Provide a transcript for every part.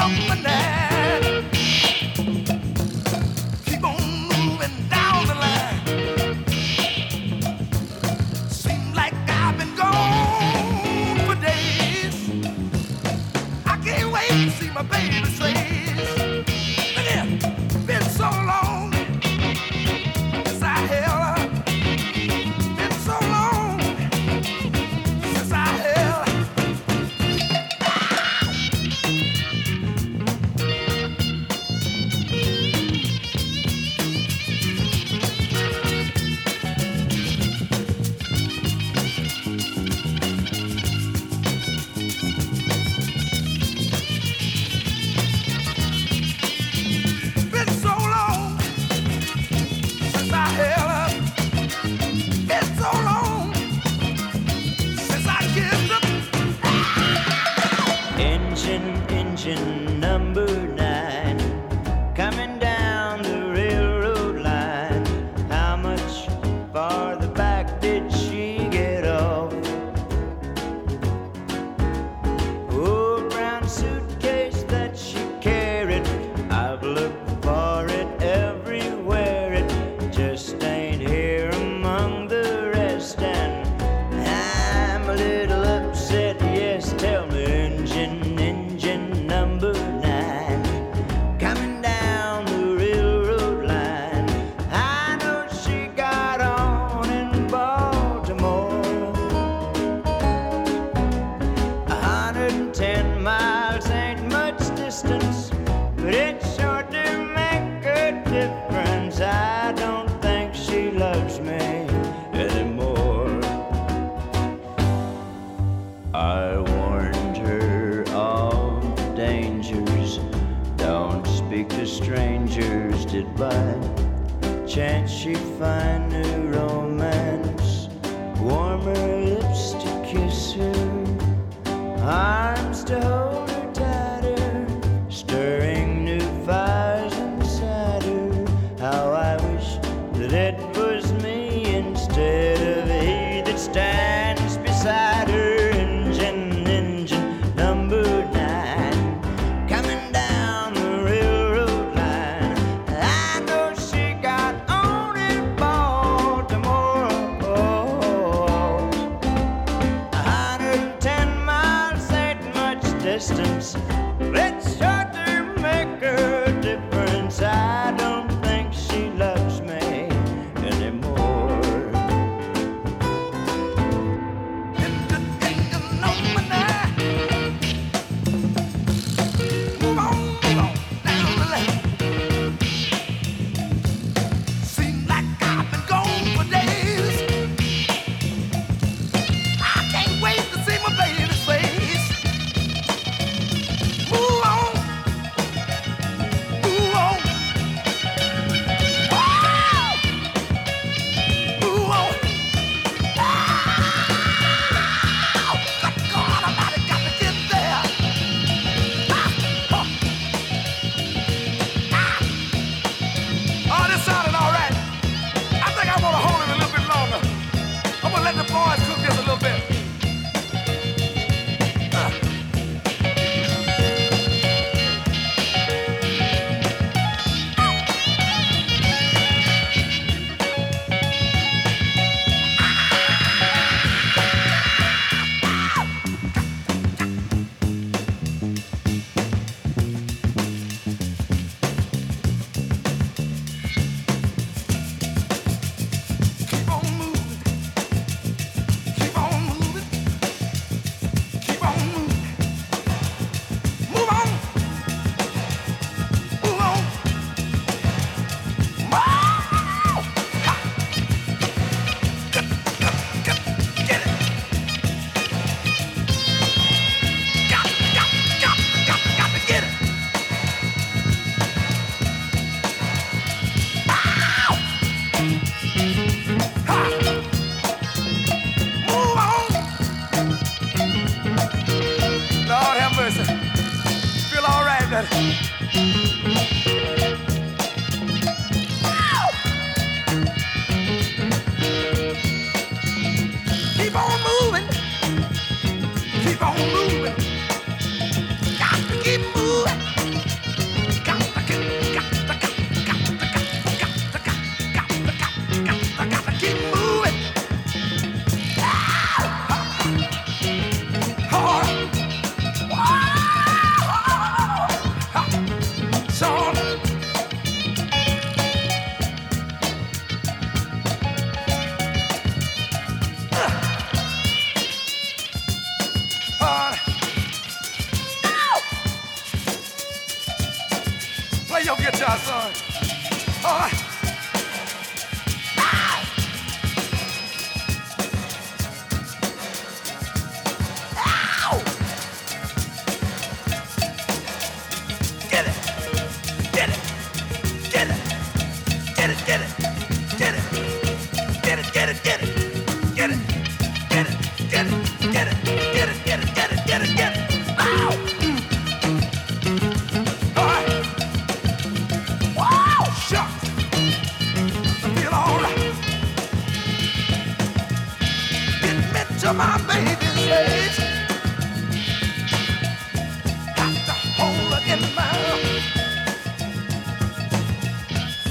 somebody.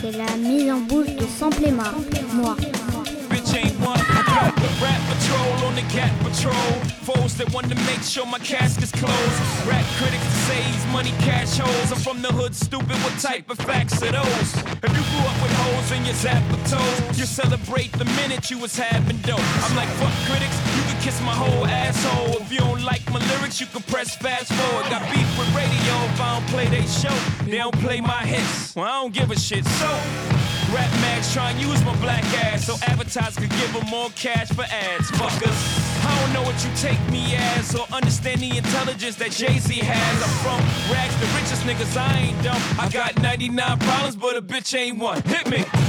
C'est la mise en bouche de Sample moi. patrol on the cat patrol. Foes that want to make sure my casket's closed. Rap critics to save money, cash holes. I'm from the hood, stupid. What type of facts are those? If you grew up with holes in your zapper toes, you celebrate the minute you was having dope. I'm like, fuck critics, you can kiss my whole asshole. If you don't like my lyrics, you can press fast forward. Got beef with radio if I don't play they show. They don't play my hits. Well, I don't give a shit. So, Rap mags try and use my black ass so advertisers could give them more cash for ads. Fuckers. I don't know what you take me as or understand the intelligence that Jay-Z has. I'm from rags, the richest niggas, I ain't dumb. I got 99 problems, but a bitch ain't one. Hit me.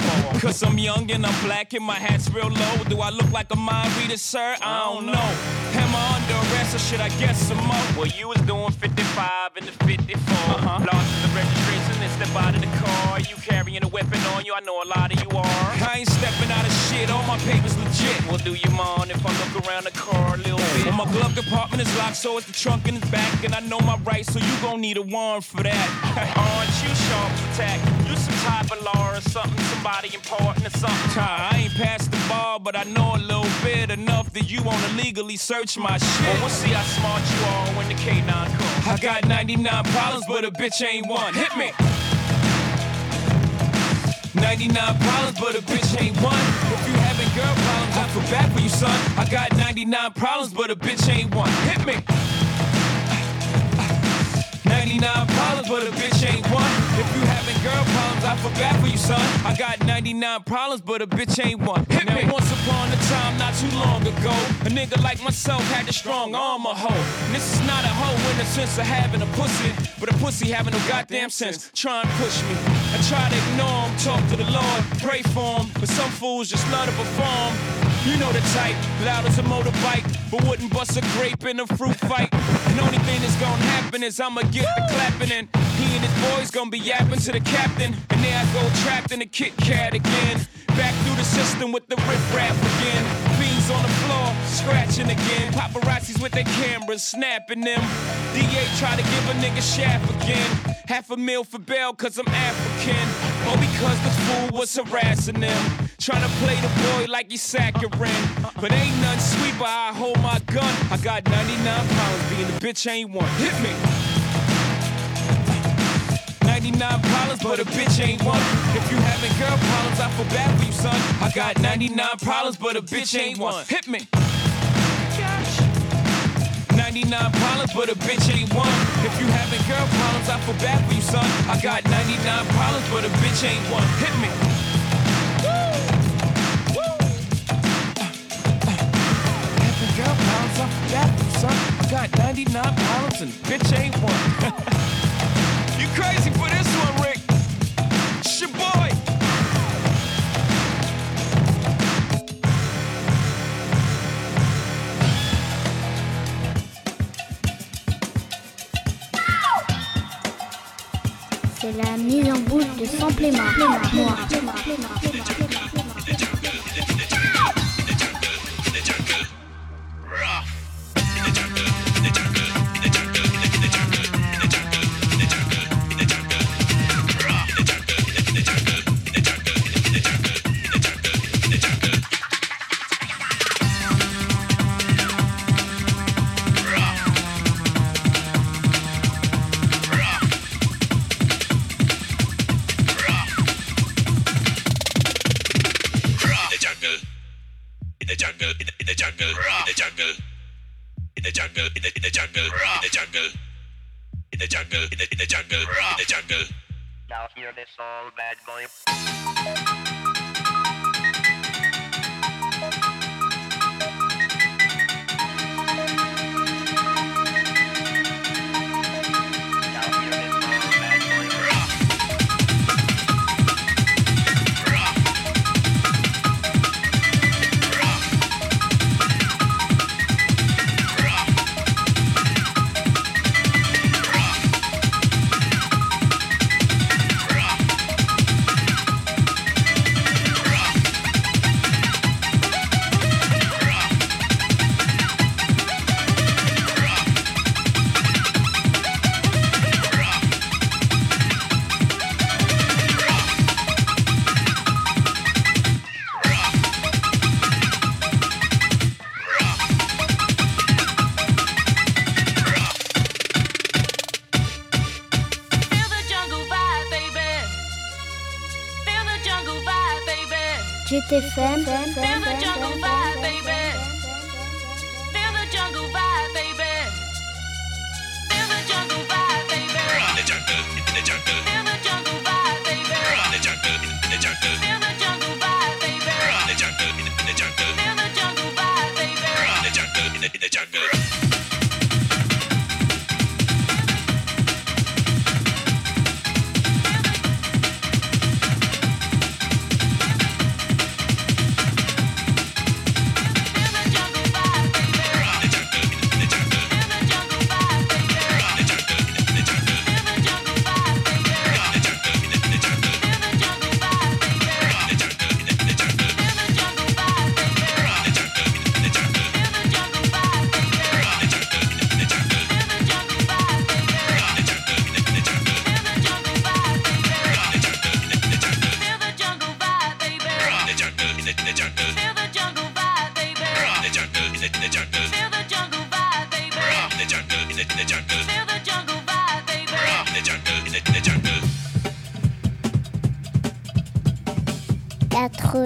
Cause I'm young and I'm black and my hat's real low. Do I look like a mind reader, sir? I don't know. Am I under arrest or should I guess some more? Well, you was doing 55 in the 54. Uh-huh. Lost the registration and step out of the car. You carrying a weapon on you, I know a lot of you are. I ain't stepping out of shit, all my papers legit. Well, do you mind if I look around the car a little bit? Well, my glove compartment is locked, so it's the trunk in the back. And I know my rights, so you gon' need a warrant for that. Aren't you sharp attack? You some type of law or something, somebody important or something. I ain't passed the ball, but I know a little bit enough that you wanna legally search my shit. Well, we'll see how smart you are when the K9 comes. I got 99 problems, but a bitch ain't one. Hit me. 99 problems, but a bitch ain't one. If you having girl problems, I feel bad for you, son. I got 99 problems, but a bitch ain't one. Hit me. 99 problems, but a bitch ain't one. If you having girl problems, I feel bad for you, son. I got 99 problems, but a bitch ain't one. Hit now, me. once upon a time, not too long ago, a nigga like myself had a strong arm, a hoe. And this is not a hoe in the sense of having a pussy, but a pussy having no goddamn sense. Try and push me. I try to ignore him, talk to the Lord, pray for him, but some fools just love to perform. You know the type, loud as a motorbike, but wouldn't bust a grape in a fruit fight. And only thing that's gonna happen is I'ma get the clapping and he and his boys gonna be yapping to the captain. And there I go trapped in the Kit Kat again. Back through the system with the rip rap again. Fiends on the floor, scratching again. Paparazzis with their cameras, snapping them. DA try to give a nigga shaft again. Half a meal for bail, cause I'm African. Or because the fool was harassing them. Trying to play the boy like he's saccharine. But ain't none sweet, but I hold my gun. I got 99 pounds, being a bitch ain't one. Hit me. 99 problems, but a bitch ain't one. If you having girl problems, I feel bad for you, son. I got 99 problems, but a bitch ain't one. Hit me. 99 problems, but a bitch ain't one. If you having girl problems, I feel bad for you, son. I got 99 problems, but a bitch ain't one. Hit me. Having girl problems, I feel bad for you, son. I got 99 problems and bitch ain't one. you crazy for this one, Rick? La mise en de Samplément. Moi.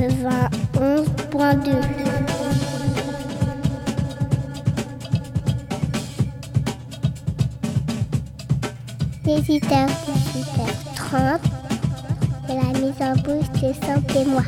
91.2. Les 8h, 30 et la mise en bouche de Santé-moi.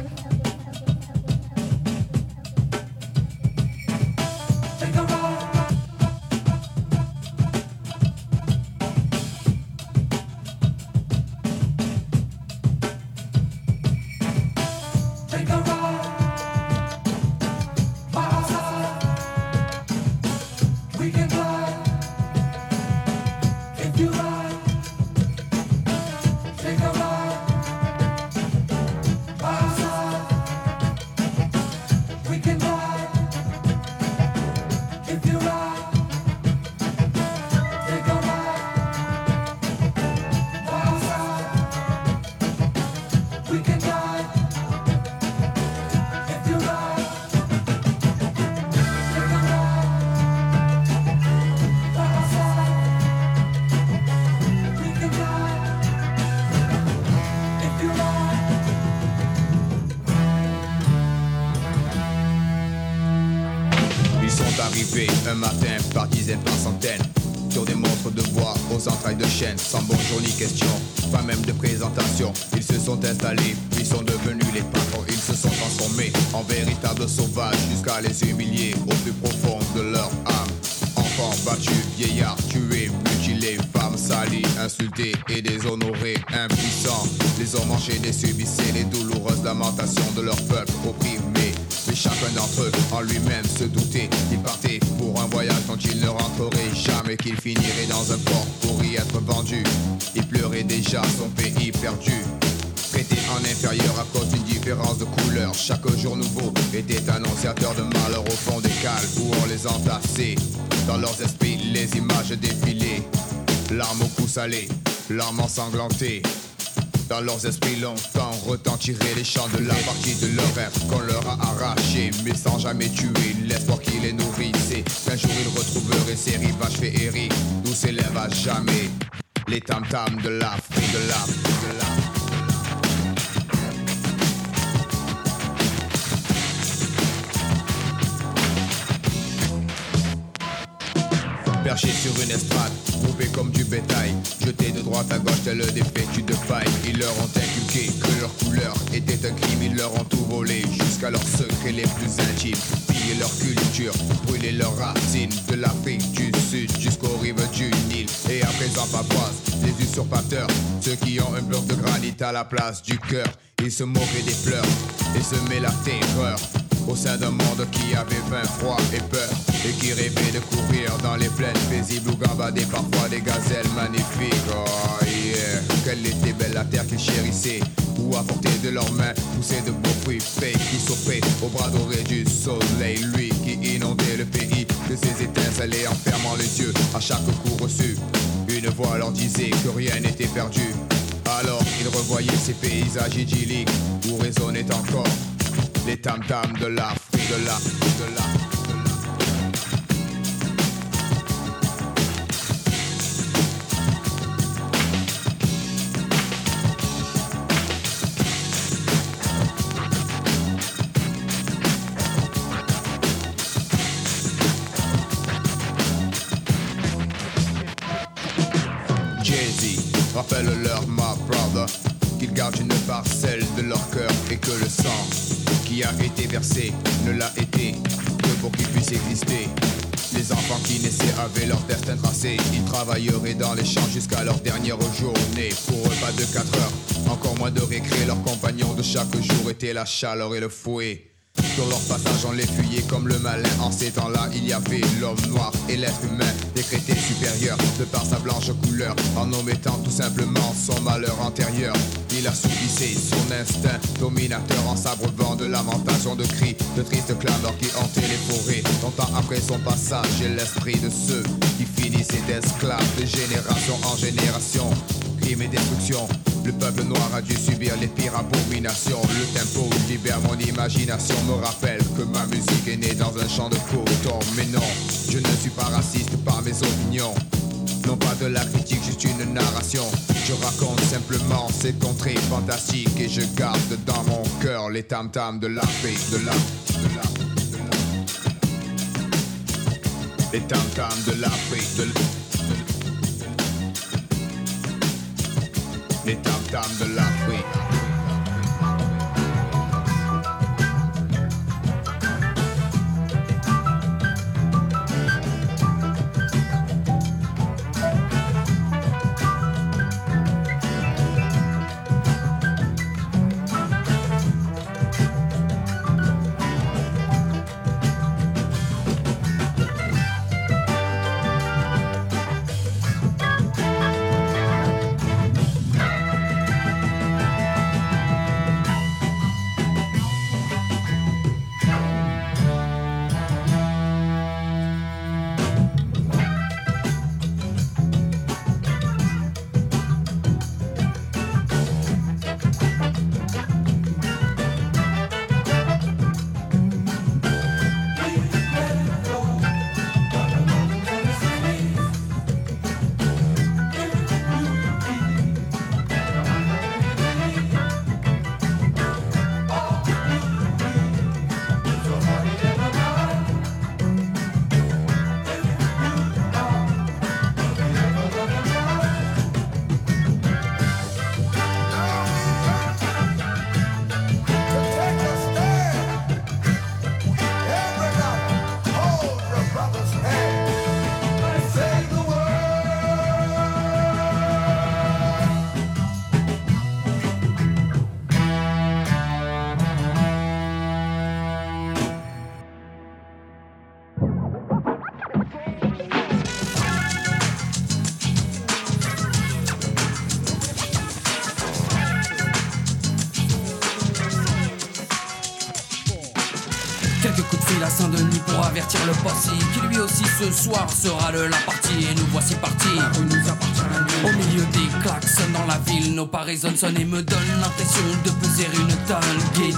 We can fly. Sont installés, puis sont devenus les patrons. Ils se sont transformés en véritables sauvages jusqu'à les humilier au plus profond de leur âme. Enfants battus, vieillards tués, mutilés, femmes salies, insultées et déshonorées, impuissants. Les hommes enchaînés subissaient les douloureuses lamentations de leur peuple opprimé. Mais chacun d'entre eux en lui-même se doutait qu'il partait pour un voyage dont il ne rentrerait jamais, qu'il finirait dans un port pour y être vendu. Il pleurait déjà son pays perdu. Traité en inférieur à cause d'une différence de couleur. Chaque jour nouveau était annonciateur de malheur au fond des cales où on les entassait. Dans leurs esprits, les images défilaient. Larmes au cou salé, larmes ensanglantées. Dans leurs esprits longtemps retentiraient les chants de la partie de leur rêve qu'on leur a arraché, mais sans jamais tuer l'espoir qui les nourrissait. Qu'un jour ils retrouveraient ces rivages féeriques d'où s'élèvent à jamais les tam-tams de l'Afrique, de l'Afrique, de l'Afrique. Perché sur une estrade, groupés comme du bétail, jetés de droite à gauche tel des vêtus de paille. Ils leur ont inculqué que leur couleur était un crime, ils leur ont tout volé jusqu'à leurs secrets les plus intimes. Pillé leur culture, brûlé leurs racines de l'Afrique du Sud jusqu'aux rives du Nil. Et à présent pavoisent les usurpateurs, ceux qui ont un bloc de granit à la place du cœur. Ils se moquaient des pleurs et semaient la terreur au sein d'un monde qui avait faim, froid et peur et qui rêvait de courir dans les plaines paisibles où gambadaient parfois des gazelles magnifiques. Oh yeah, quelle était belle la terre qu'ils chérissaient, où à portée de leurs mains poussaient de beaux fruits frais qui s'offraient au bras doré du soleil, lui qui inondait le pays de ses étincelles et en fermant les yeux à chaque coup reçu. Une voix leur disait que rien n'était perdu. Alors ils revoyaient ces paysages idylliques où résonnaient encore les tam-tams de l'Afrique, de la, de la. Ne l'a été que pour qu'ils puissent exister. Les enfants qui naissaient avaient leur destin tracé. Ils travailleraient dans les champs jusqu'à leur dernière journée. Pour eux, pas de 4 heures, encore moins de récré. Leurs compagnons de chaque jour étaient la chaleur et le fouet. Sur leur passage, on les fuyait comme le malin. En ces temps-là, il y avait l'homme noir et l'être humain, décrété supérieur de par sa blanche couleur. En omettant tout simplement son malheur antérieur, il assoupissait son instinct dominateur en s'abreuvant de lamentations, de cris, de tristes clameurs qui hantaient les forêts. Longtemps après son passage, et l'esprit de ceux qui finissaient d'esclaves de génération en génération. Crime et destruction, le peuple noir a dû subir les pires abominations. Le tempo libère mon imagination, me rappelle que ma musique est née dans un champ de coton. Mais non, je ne suis pas raciste par mes opinions. Non pas de la critique, juste une narration. Je raconte simplement ces contrées fantastiques et je garde dans mon cœur les tam-tams de l'Afrique, de la, de la, de la. Les tam-tams de l'Afrique, de la. Les tam-tams de l'Afrique. file ce soir sera de la partie. Et nous voici partis. Au milieu des klaxons dans la ville Nos pas sonnent et me donnent l'impression de peser une tonne Get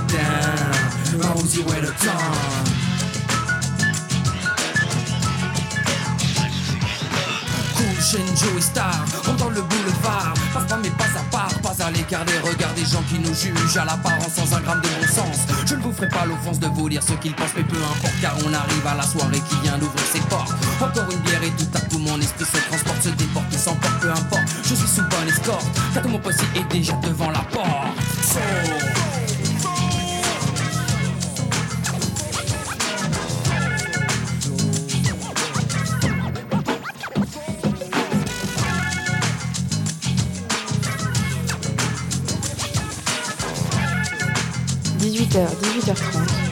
Shenjo et Star, on dans le boulevard pas mais pas à part, pas à l'écart des regards des gens qui nous jugent À l'apparence sans un gramme de bon sens. Je ne vous ferai pas l'offense de vous dire ce qu'ils pensent Mais peu importe car on arrive à la soirée qui vient d'ouvrir ses portes. Encore une bière et tout à coup mon esprit se transporte Se déporte et s'emporte, peu importe. Je suis sous bonne escorte, car tout mon posse est déjà devant la porte. So, 18h, 18h30,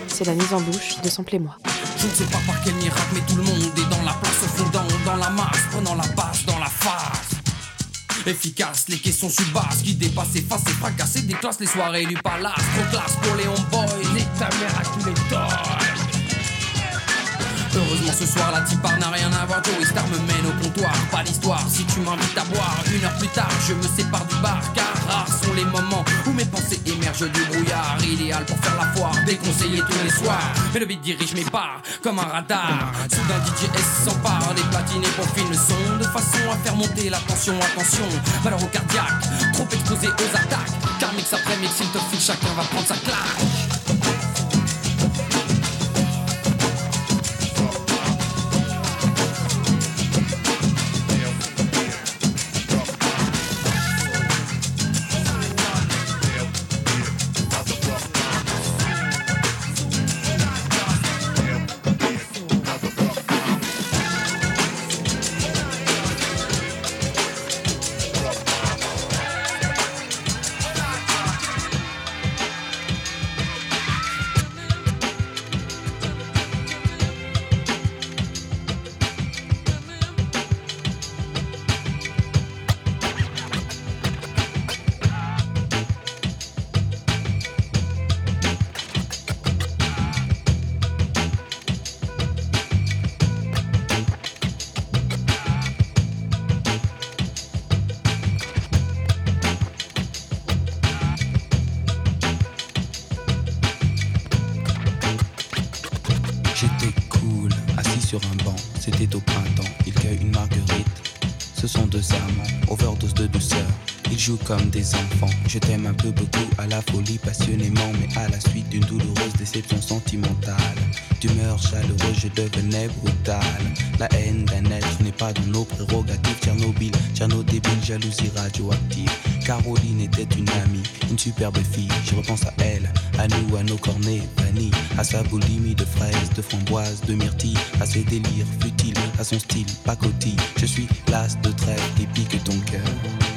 c'est la mise en bouche de Sample-moi. Je ne sais pas par quel miracle, mais tout le monde est dans la place, au fond, dans, la masse, prenant la base dans la face. Efficace, les questions subasses qui dépassent, effacent et fracassent déclassent les soirées du palace. Trop classe pour les homeboys, les ta mère à tous les toys. Heureusement ce soir la tipar n'a rien à voir Star me mène au comptoir Pas d'histoire si tu m'invites à boire Une heure plus tard je me sépare du bar Car rares sont les moments où mes pensées émergent du brouillard Idéal pour faire la foire, déconseillé tous les soirs. Mais le beat dirige mes pas comme un radar. Soudain DJS s'empare des platines et peaufine le son De façon à faire monter la tension Attention, valeur au cardiaque Trop exposé aux attaques. Car mix après mix il te fout chacun va prendre sa claque comme des enfants. Je t'aime un peu beaucoup à la folie, passionnément, mais à la suite d'une douloureuse déception sentimentale. D'humeur chaleureuse, je devenais brutal. La haine d'un être n'est pas dans nos prérogatives. Tchernobyl, Tcherno débile, jalousie radioactive. Caroline était une amie, une superbe fille. Je repense à elle, à nous, à nos cornets vanille, à sa boulimie de fraises, de framboises, de myrtilles, à ses délires futiles, à son style pacotille. Je suis l'as de trêve qui pique ton cœur.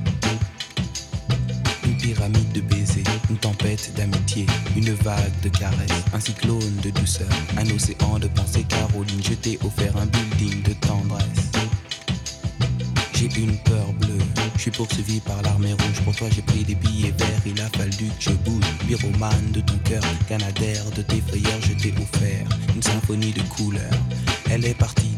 Pyramide de baisers, une tempête d'amitié, une vague de caresses, un cyclone de douceur, un océan de pensées. Caroline, je t'ai offert un building de tendresse. J'ai une peur bleue, je suis poursuivi par l'armée rouge. Pour toi, j'ai pris des billets verts, il a fallu que je bouge. Pyromane de ton cœur, canadaire de tes frayeurs, je t'ai offert une symphonie de couleurs. Elle est partie,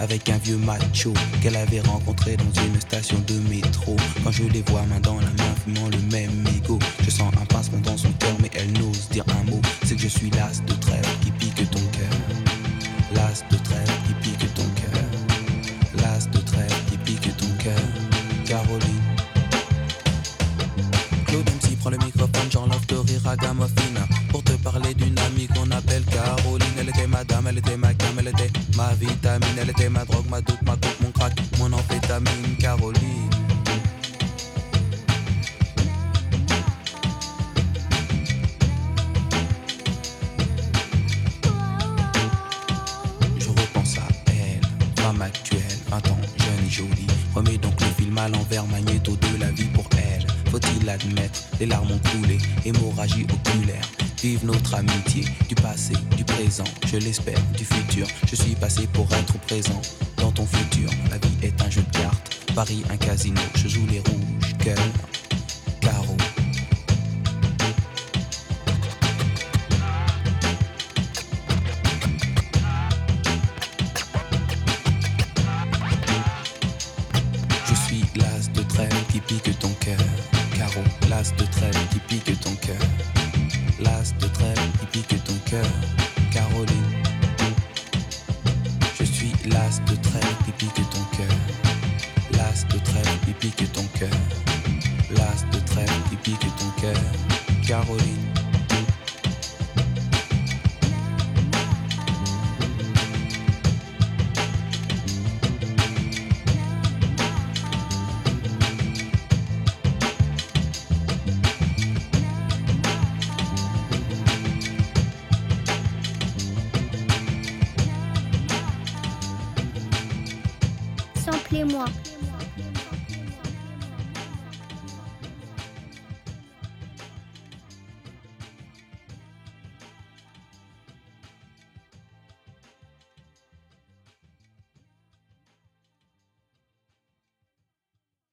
Avec un vieux macho qu'elle avait rencontré dans une station de métro. Quand je les vois main dans la main, fumant le même mégot, je sens un pincement dans son cœur, mais elle n'ose dire un mot. C'est que je suis l'as de trêve qui pique ton cœur. L'as de trêve qui pique ton cœur. L'as de trêve qui pique ton cœur. Caroline. Claude MC prend le microphone, j'enlève de rire à Gamophina Pour te parler d'une amie qu'on appelle Caroline Elle était ma dame, elle était ma Ma vitamine, elle était ma drogue, ma doute, ma coupe, mon crack, mon amphétamine, Caroline. Je repense à elle, femme actuelle, 20 ans, jeune et jolie. Remets donc le film à l'envers, magnéto de la vie pour elle. Faut-il admettre, les larmes ont coulé, hémorragie oculaire. Vive notre amitié, du passé, du présent, je l'espère, du futur. Je suis passé pour être présent dans ton futur. La vie est un jeu de cartes, Paris un casino, je joue les rouges, cœur, Caroline. Je suis l'as de trêve qui pique ton cœur. L'as de trêve qui pique ton cœur. L'as de trêve qui pique ton cœur. Caroline.